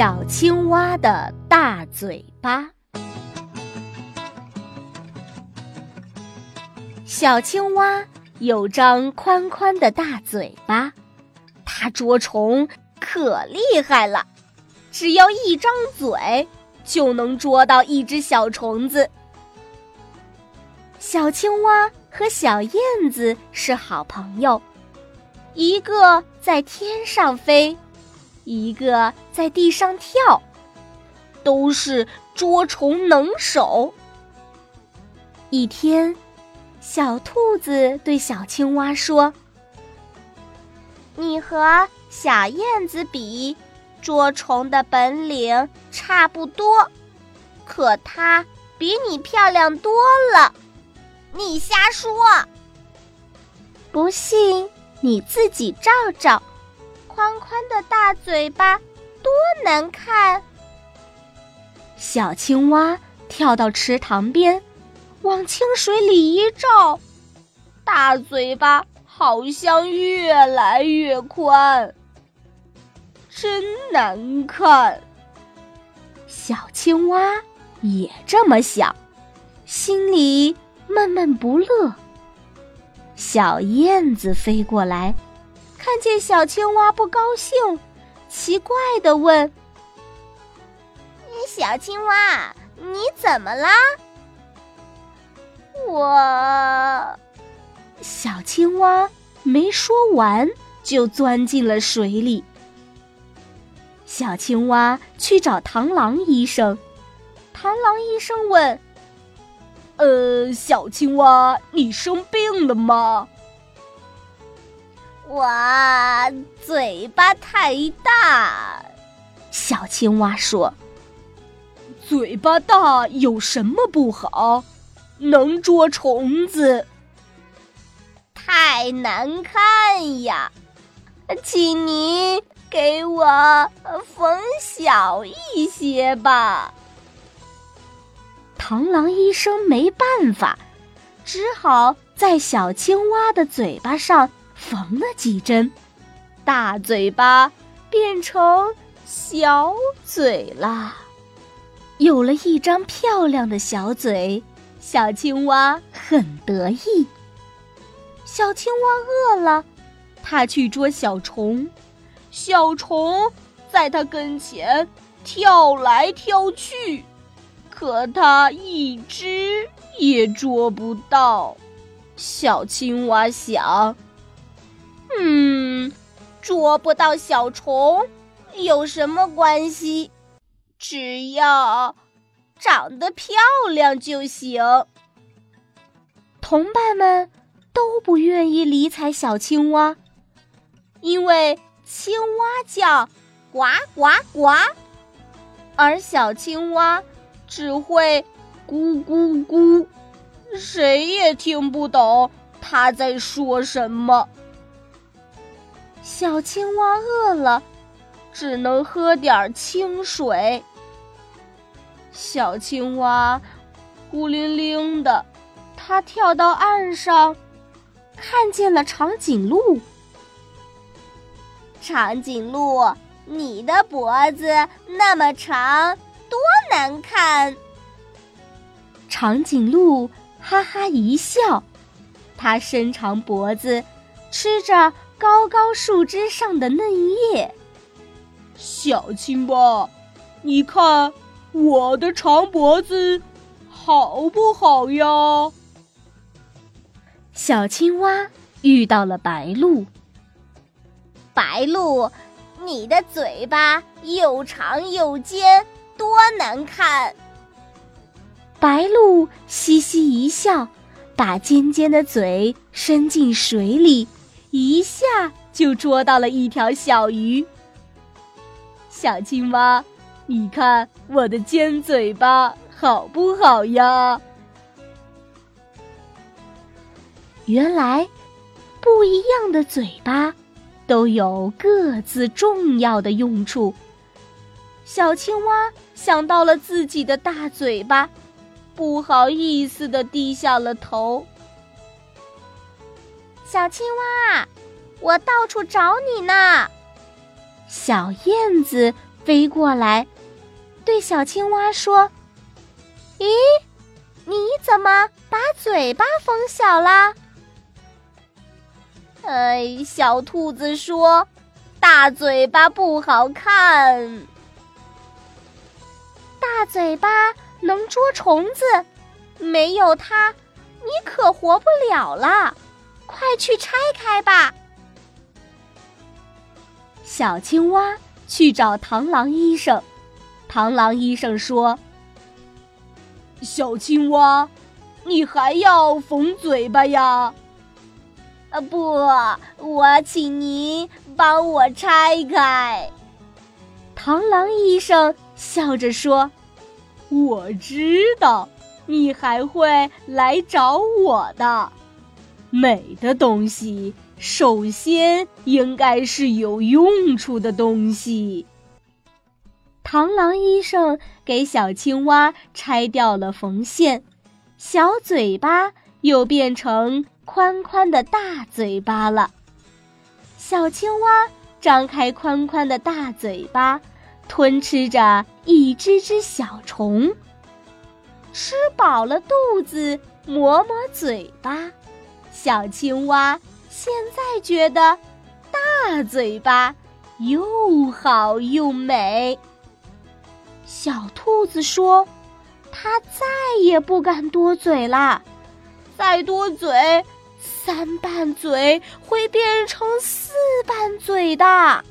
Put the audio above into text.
小青蛙的大嘴巴。小青蛙有张宽宽的大嘴巴，它捉虫可厉害了，只要一张嘴就能捉到一只小虫子。小青蛙和小燕子是好朋友，一个在天上飞。一个在地上跳，都是捉虫能手。一天，小兔子对小青蛙说：“你和小燕子比，捉虫的本领差不多，可它比你漂亮多了。你瞎说！不信你自己照照。”宽宽的大嘴巴，多难看！小青蛙跳到池塘边，往清水里一照，大嘴巴好像越来越宽，真难看。小青蛙也这么想，心里闷闷不乐。小燕子飞过来。看见小青蛙不高兴，奇怪的问：“小青蛙，你怎么啦？”我，小青蛙没说完就钻进了水里。小青蛙去找螳螂医生，螳螂医生问：“呃，小青蛙，你生病了吗？”我嘴巴太大，小青蛙说：“嘴巴大有什么不好？能捉虫子。太难看呀，请您给我缝小一些吧。”螳螂医生没办法，只好在小青蛙的嘴巴上。缝了几针，大嘴巴变成小嘴了，有了一张漂亮的小嘴，小青蛙很得意。小青蛙饿了，它去捉小虫，小虫在它跟前跳来跳去，可它一只也捉不到。小青蛙想。嗯，捉不到小虫有什么关系？只要长得漂亮就行。同伴们都不愿意理睬小青蛙，因为青蛙叫呱呱呱，而小青蛙只会咕咕咕，谁也听不懂它在说什么。小青蛙饿了，只能喝点清水。小青蛙孤零零的，它跳到岸上，看见了长颈鹿。长颈鹿，你的脖子那么长，多难看！长颈鹿哈哈一笑，它伸长脖子，吃着。高高树枝上的嫩叶，小青蛙，你看我的长脖子好不好呀？小青蛙遇到了白鹭。白鹭，你的嘴巴又长又尖，多难看！白鹭嘻嘻一笑，把尖尖的嘴伸进水里。一下就捉到了一条小鱼。小青蛙，你看我的尖嘴巴好不好呀？原来，不一样的嘴巴都有各自重要的用处。小青蛙想到了自己的大嘴巴，不好意思的低下了头。小青蛙，我到处找你呢。小燕子飞飞过来，对小青蛙说：“咦，你怎么把嘴巴封小了？”哎，小兔子说：“大嘴巴不好看，大嘴巴能捉虫子，没有它，你可活不了了。快去拆开吧。”小青蛙去找螳螂医生，螳螂医生说：“小青蛙，你还要缝嘴巴呀？”啊不，我请您帮我拆开。螳螂医生笑着说：“我知道你还会来找我的。美的东西，首先应该是有用处的东西。”螳螂医生给小青蛙拆掉了缝线，小嘴巴又变成。宽宽的大嘴巴了，小青蛙张开宽宽的大嘴巴，吞吃着一只只小虫。吃饱了肚子，抹抹嘴巴，小青蛙现在觉得大嘴巴又好又美。小兔子说：“它再也不敢多嘴啦，再多嘴。”三瓣嘴会变成四瓣嘴的。